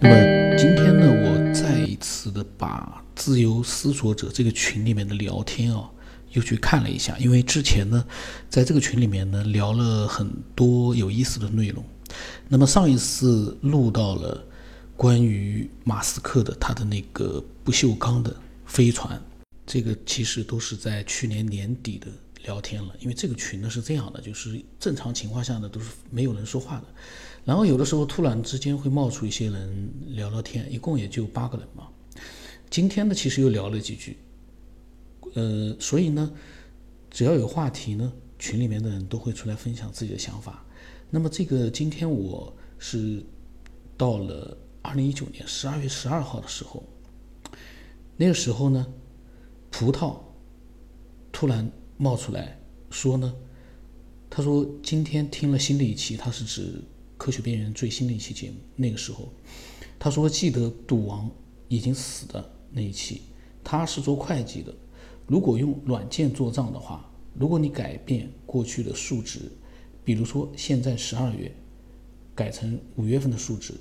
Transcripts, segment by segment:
那么今天呢，我再一次的把自由思索者这个群里面的聊天啊，又去看了一下，因为之前呢，在这个群里面呢聊了很多有意思的内容。那么上一次录到了关于马斯克的他的那个不锈钢的飞船，这个其实都是在去年年底的聊天了。因为这个群呢是这样的，就是正常情况下呢都是没有人说话的。然后有的时候突然之间会冒出一些人聊聊天，一共也就八个人嘛。今天呢，其实又聊了几句，呃，所以呢，只要有话题呢，群里面的人都会出来分享自己的想法。那么这个今天我是到了二零一九年十二月十二号的时候，那个时候呢，葡萄突然冒出来说呢，他说今天听了新的一期，他是指。科学边缘最新的一期节目，那个时候，他说记得赌王已经死的那一期，他是做会计的。如果用软件做账的话，如果你改变过去的数值，比如说现在十二月改成五月份的数值，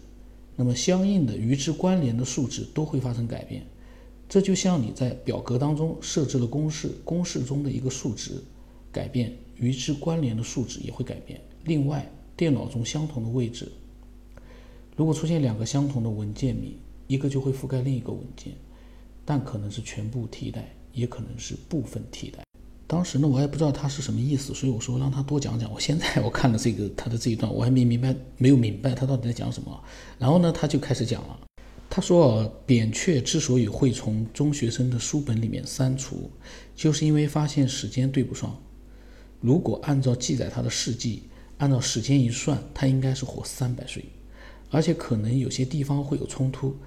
那么相应的与之关联的数值都会发生改变。这就像你在表格当中设置了公式，公式中的一个数值改变，与之关联的数值也会改变。另外，电脑中相同的位置，如果出现两个相同的文件名，一个就会覆盖另一个文件，但可能是全部替代，也可能是部分替代。当时呢，我也不知道他是什么意思，所以我说让他多讲讲。我现在我看了这个他的这一段，我还没明白，没有明白他到底在讲什么。然后呢，他就开始讲了。他说，扁鹊之所以会从中学生的书本里面删除，就是因为发现时间对不上。如果按照记载他的事迹。按照时间一算，他应该是活三百岁，而且可能有些地方会有冲突。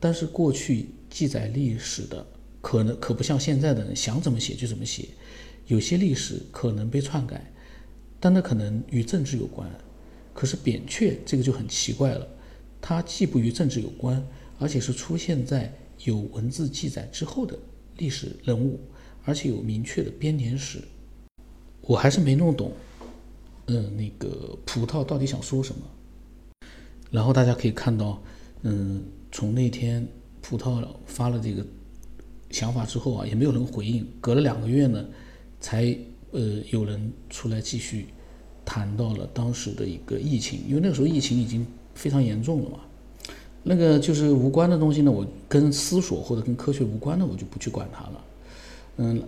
但是过去记载历史的可能可不像现在的人想怎么写就怎么写，有些历史可能被篡改，但那可能与政治有关。可是扁鹊这个就很奇怪了，它既不与政治有关，而且是出现在有文字记载之后的历史人物，而且有明确的编年史。我还是没弄懂。嗯，那个葡萄到底想说什么？然后大家可以看到，嗯，从那天葡萄发了这个想法之后啊，也没有人回应。隔了两个月呢，才呃有人出来继续谈到了当时的一个疫情，因为那个时候疫情已经非常严重了嘛。那个就是无关的东西呢，我跟思索或者跟科学无关的，我就不去管它了。嗯，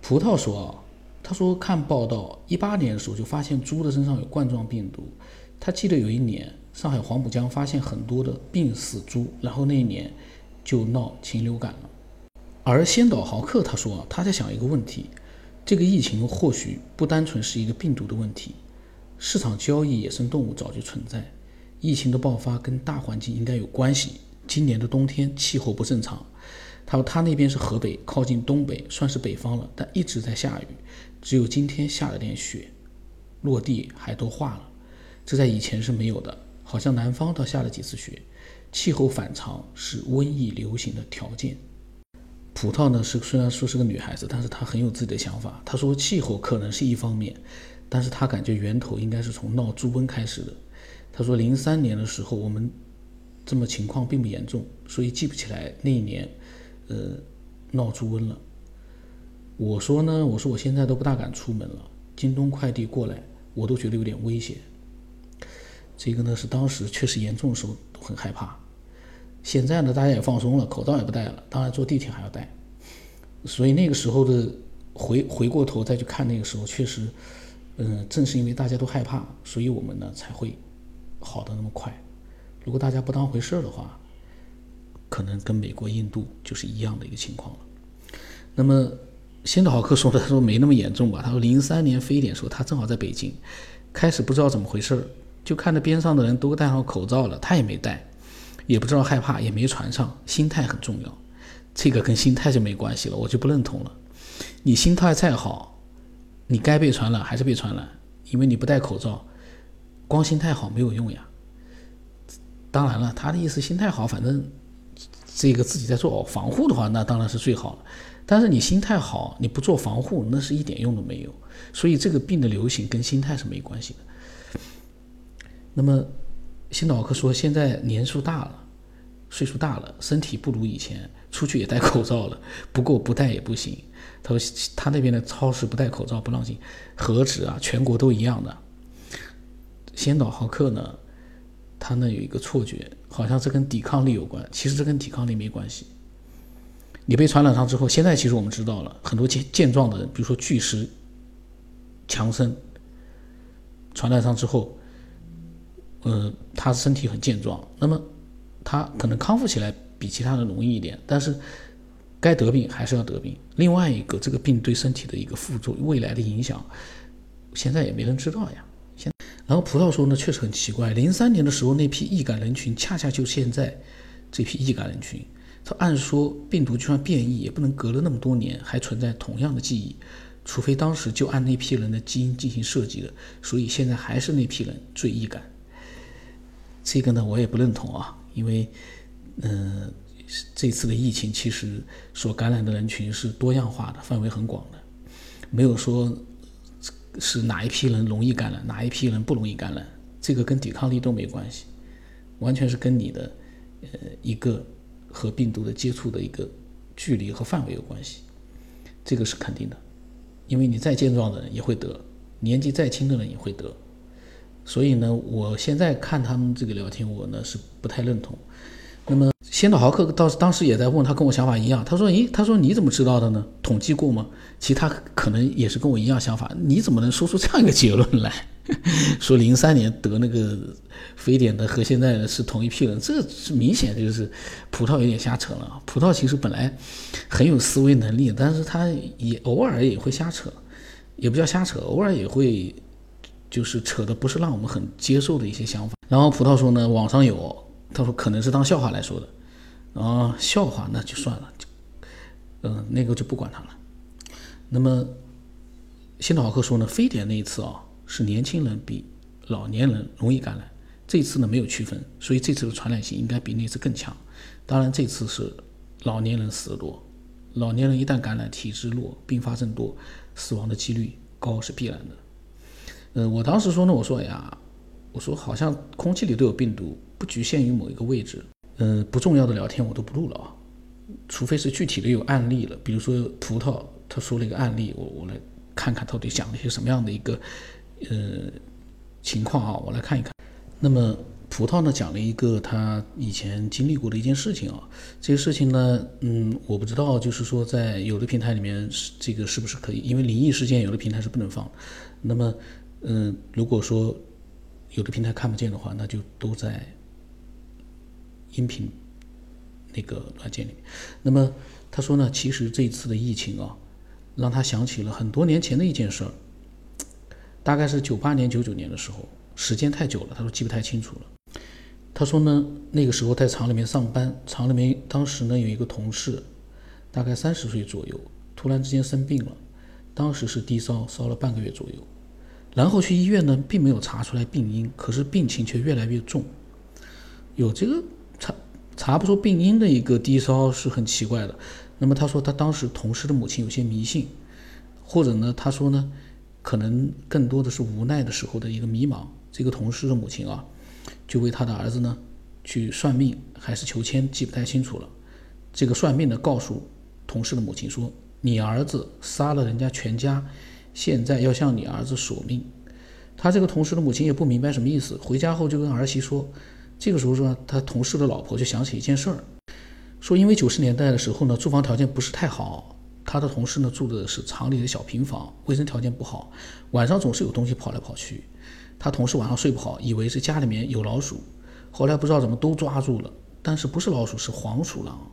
葡萄说啊。他说：“看报道，一八年的时候就发现猪的身上有冠状病毒。他记得有一年上海黄浦江发现很多的病死猪，然后那一年就闹禽流感了。而先导豪克他说啊他在想一个问题：这个疫情或许不单纯是一个病毒的问题，市场交易野生动物早就存在，疫情的爆发跟大环境应该有关系。今年的冬天气候不正常。他说他那边是河北，靠近东北，算是北方了，但一直在下雨。”只有今天下了点雪，落地还都化了，这在以前是没有的。好像南方倒下了几次雪，气候反常是瘟疫流行的条件。葡萄呢是虽然说是个女孩子，但是她很有自己的想法。她说气候可能是一方面，但是她感觉源头应该是从闹猪瘟开始的。他说零三年的时候我们这么情况并不严重，所以记不起来那一年，呃，闹猪瘟了。我说呢，我说我现在都不大敢出门了，京东快递过来，我都觉得有点危险。这个呢是当时确实严重的时候都很害怕，现在呢大家也放松了，口罩也不戴了，当然坐地铁还要戴。所以那个时候的回回过头再去看那个时候，确实，嗯，正是因为大家都害怕，所以我们呢才会好的那么快。如果大家不当回事儿的话，可能跟美国、印度就是一样的一个情况了。那么。先导豪克说的，他说没那么严重吧？他说零三年非典时候，他正好在北京，开始不知道怎么回事儿，就看着边上的人都戴上口罩了，他也没戴，也不知道害怕，也没传上。心态很重要，这个跟心态就没关系了，我就不认同了。你心态再好，你该被传染还是被传染，因为你不戴口罩，光心态好没有用呀。当然了，他的意思心态好，反正这个自己在做防护的话，那当然是最好了。但是你心态好，你不做防护，那是一点用都没有。所以这个病的流行跟心态是没关系的。那么，辛导克说，现在年数大了，岁数大了，身体不如以前，出去也戴口罩了，不过不戴也不行。他说他那边的超市不戴口罩不让进，何止啊，全国都一样的。先导豪克呢，他呢有一个错觉，好像这跟抵抗力有关，其实这跟抵抗力没关系。你被传染上之后，现在其实我们知道了很多健健壮的人，比如说巨石强森，传染上之后，呃，他身体很健壮，那么他可能康复起来比其他人容易一点，但是该得病还是要得病。另外一个，这个病对身体的一个副作用、未来的影响，现在也没人知道呀。然后葡萄说呢，确实很奇怪，零三年的时候那批易感人群，恰恰就现在这批易感人群。他按说病毒就算变异，也不能隔了那么多年还存在同样的记忆。除非当时就按那批人的基因进行设计的，所以现在还是那批人最易感。这个呢，我也不认同啊，因为，嗯，这次的疫情其实所感染的人群是多样化的，范围很广的，没有说是哪一批人容易感染，哪一批人不容易感染，这个跟抵抗力都没关系，完全是跟你的呃一个和病毒的接触的一个距离和范围有关系，这个是肯定的。因为你再健壮的人也会得，年纪再轻的人也会得，所以呢，我现在看他们这个聊天，我呢是不太认同。那么，先导豪克当当时也在问他，跟我想法一样。他说：“咦，他说你怎么知道的呢？统计过吗？”其实他可能也是跟我一样想法。你怎么能说出这样一个结论来？说零三年得那个非典的和现在是同一批人，这是明显就是葡萄有点瞎扯了。葡萄其实本来很有思维能力，但是他也偶尔也会瞎扯，也不叫瞎扯，偶尔也会就是扯的不是让我们很接受的一些想法。然后葡萄说呢，网上有，他说可能是当笑话来说的，啊，笑话那就算了，就嗯，那个就不管他了。那么新导豪克说呢，非典那一次啊。是年轻人比老年人容易感染，这次呢没有区分，所以这次的传染性应该比那次更强。当然这次是老年人死的多，老年人一旦感染，体质弱，并发症多，死亡的几率高是必然的。呃，我当时说呢，我说哎呀，我说好像空气里都有病毒，不局限于某一个位置。嗯，不重要的聊天我都不录了啊，除非是具体的有案例了，比如说葡萄他说了一个案例，我我来看看到底讲了一些什么样的一个。呃，情况啊，我来看一看。那么葡萄呢，讲了一个他以前经历过的一件事情啊。这个事情呢，嗯，我不知道，就是说在有的平台里面是，这个是不是可以？因为灵异事件有的平台是不能放。那么，嗯，如果说有的平台看不见的话，那就都在音频那个软件里。那么他说呢，其实这一次的疫情啊，让他想起了很多年前的一件事儿。大概是九八年、九九年的时候，时间太久了，他说记不太清楚了。他说呢，那个时候在厂里面上班，厂里面当时呢有一个同事，大概三十岁左右，突然之间生病了，当时是低烧，烧了半个月左右，然后去医院呢，并没有查出来病因，可是病情却越来越重。有这个查不出病因的一个低烧是很奇怪的。那么他说他当时同事的母亲有些迷信，或者呢，他说呢。可能更多的是无奈的时候的一个迷茫。这个同事的母亲啊，就为他的儿子呢去算命，还是求签，记不太清楚了。这个算命的告诉同事的母亲说：“你儿子杀了人家全家，现在要向你儿子索命。”他这个同事的母亲也不明白什么意思，回家后就跟儿媳说。这个时候说，他同事的老婆就想起一件事儿，说因为九十年代的时候呢，住房条件不是太好。他的同事呢住的是厂里的小平房，卫生条件不好，晚上总是有东西跑来跑去。他同事晚上睡不好，以为是家里面有老鼠，后来不知道怎么都抓住了，但是不是老鼠是黄鼠狼。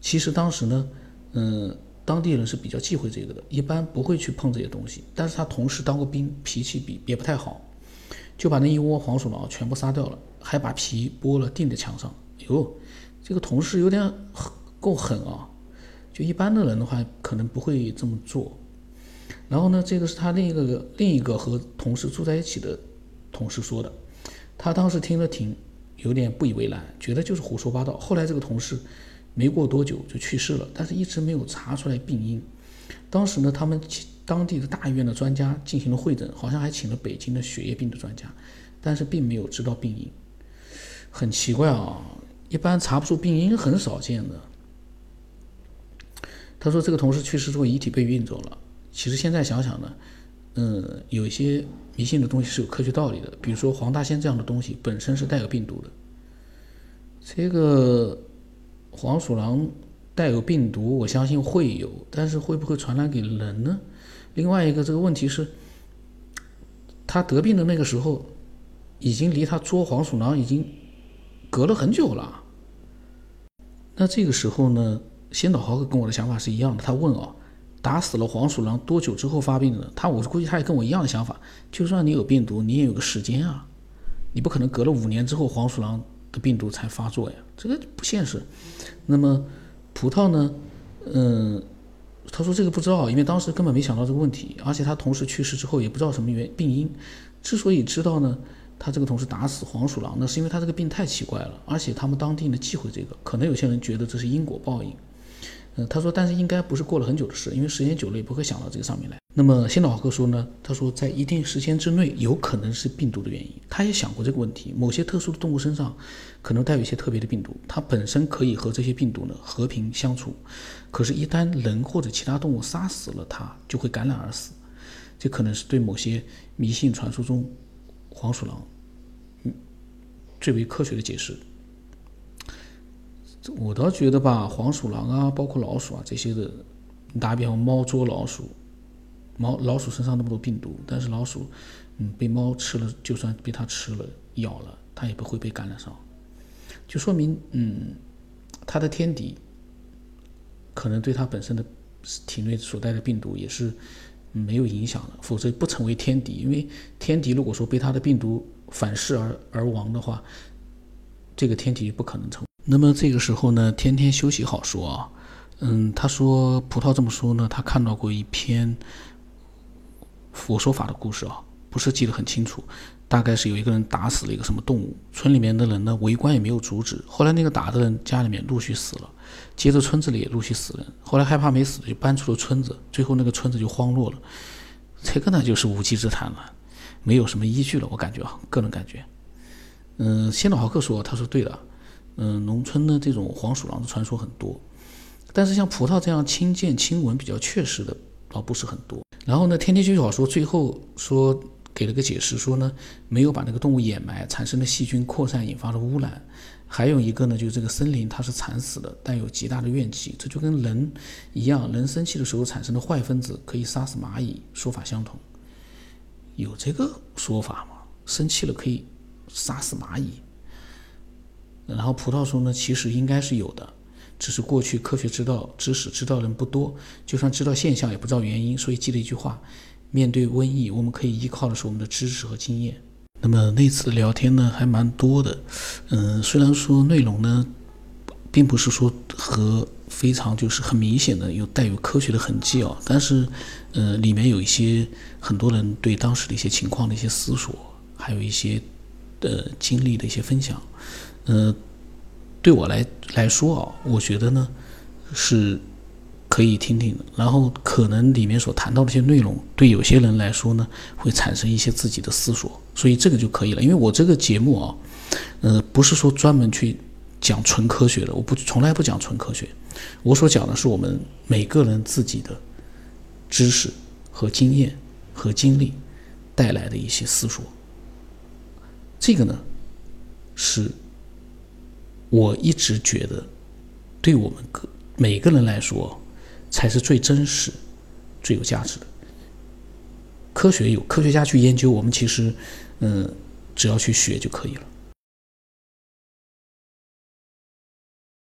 其实当时呢，嗯，当地人是比较忌讳这个的，一般不会去碰这些东西。但是他同事当过兵，脾气比也不太好，就把那一窝黄鼠狼全部杀掉了，还把皮剥了钉在墙上。哟，这个同事有点够狠啊！就一般的人的话，可能不会这么做。然后呢，这个是他另一个另一个和同事住在一起的同事说的。他当时听了挺有点不以为然，觉得就是胡说八道。后来这个同事没过多久就去世了，但是一直没有查出来病因。当时呢，他们当地的大医院的专家进行了会诊，好像还请了北京的血液病的专家，但是并没有知道病因。很奇怪啊，一般查不出病因，很少见的。他说这个同事去世之后，遗体被运走了。其实现在想想呢，嗯，有一些迷信的东西是有科学道理的，比如说黄大仙这样的东西本身是带有病毒的。这个黄鼠狼带有病毒，我相信会有，但是会不会传染给人呢？另外一个这个问题是，他得病的那个时候，已经离他捉黄鼠狼已经隔了很久了。那这个时候呢，先导豪克跟我的想法是一样的。他问啊，打死了黄鼠狼多久之后发病的？他我估计他也跟我一样的想法。就算你有病毒，你也有个时间啊，你不可能隔了五年之后黄鼠狼的病毒才发作呀，这个不现实。那么葡萄呢？嗯。他说这个不知道，因为当时根本没想到这个问题，而且他同事去世之后也不知道什么原病因。之所以知道呢，他这个同事打死黄鼠狼那，是因为他这个病太奇怪了，而且他们当地呢忌讳这个，可能有些人觉得这是因果报应。嗯，他说，但是应该不是过了很久的事，因为时间久了也不会想到这个上面来。那么先导豪克说呢，他说在一定时间之内，有可能是病毒的原因。他也想过这个问题，某些特殊的动物身上可能带有一些特别的病毒，它本身可以和这些病毒呢和平相处。可是，一旦人或者其他动物杀死了它，就会感染而死。这可能是对某些迷信传说中黄鼠狼，嗯，最为科学的解释。我倒觉得吧，黄鼠狼啊，包括老鼠啊这些的，打比方，猫捉老鼠，猫老鼠身上那么多病毒，但是老鼠，嗯，被猫吃了，就算被它吃了咬了，它也不会被感染上，就说明，嗯，它的天敌可能对它本身的体内所带的病毒也是没有影响的，否则不成为天敌。因为天敌如果说被它的病毒反噬而而亡的话，这个天敌不可能成。那么这个时候呢，天天休息好说啊，嗯，他说葡萄这么说呢，他看到过一篇佛说法的故事啊，不是记得很清楚，大概是有一个人打死了一个什么动物，村里面的人呢围观也没有阻止，后来那个打的人家里面陆续死了，接着村子里也陆续死人，后来害怕没死就搬出了村子，最后那个村子就荒落了，这个呢就是无稽之谈了，没有什么依据了，我感觉啊，个人感觉，嗯，先导豪克说，他说对了。嗯，农村的这种黄鼠狼的传说很多，但是像葡萄这样亲见亲闻比较确实的倒不是很多。然后呢，天天就好说，最后说给了个解释，说呢没有把那个动物掩埋，产生的细菌扩散引发了污染。还有一个呢，就是这个森林它是惨死的，带有极大的怨气，这就跟人一样，人生气的时候产生的坏分子可以杀死蚂蚁，说法相同。有这个说法吗？生气了可以杀死蚂蚁？然后葡萄说呢，其实应该是有的，只是过去科学知道知识知道人不多，就算知道现象也不知道原因，所以记了一句话：面对瘟疫，我们可以依靠的是我们的知识和经验。那么那次聊天呢，还蛮多的，嗯，虽然说内容呢，并不是说和非常就是很明显的有带有科学的痕迹啊，但是，呃，里面有一些很多人对当时的一些情况的一些思索，还有一些呃经历的一些分享。嗯，对我来来说啊，我觉得呢是可以听听的。然后可能里面所谈到的一些内容，对有些人来说呢，会产生一些自己的思索，所以这个就可以了。因为我这个节目啊，呃，不是说专门去讲纯科学的，我不从来不讲纯科学，我所讲的是我们每个人自己的知识和经验和经历带来的一些思索。这个呢是。我一直觉得，对我们个每个人来说，才是最真实、最有价值的。科学有科学家去研究，我们其实，嗯，只要去学就可以了。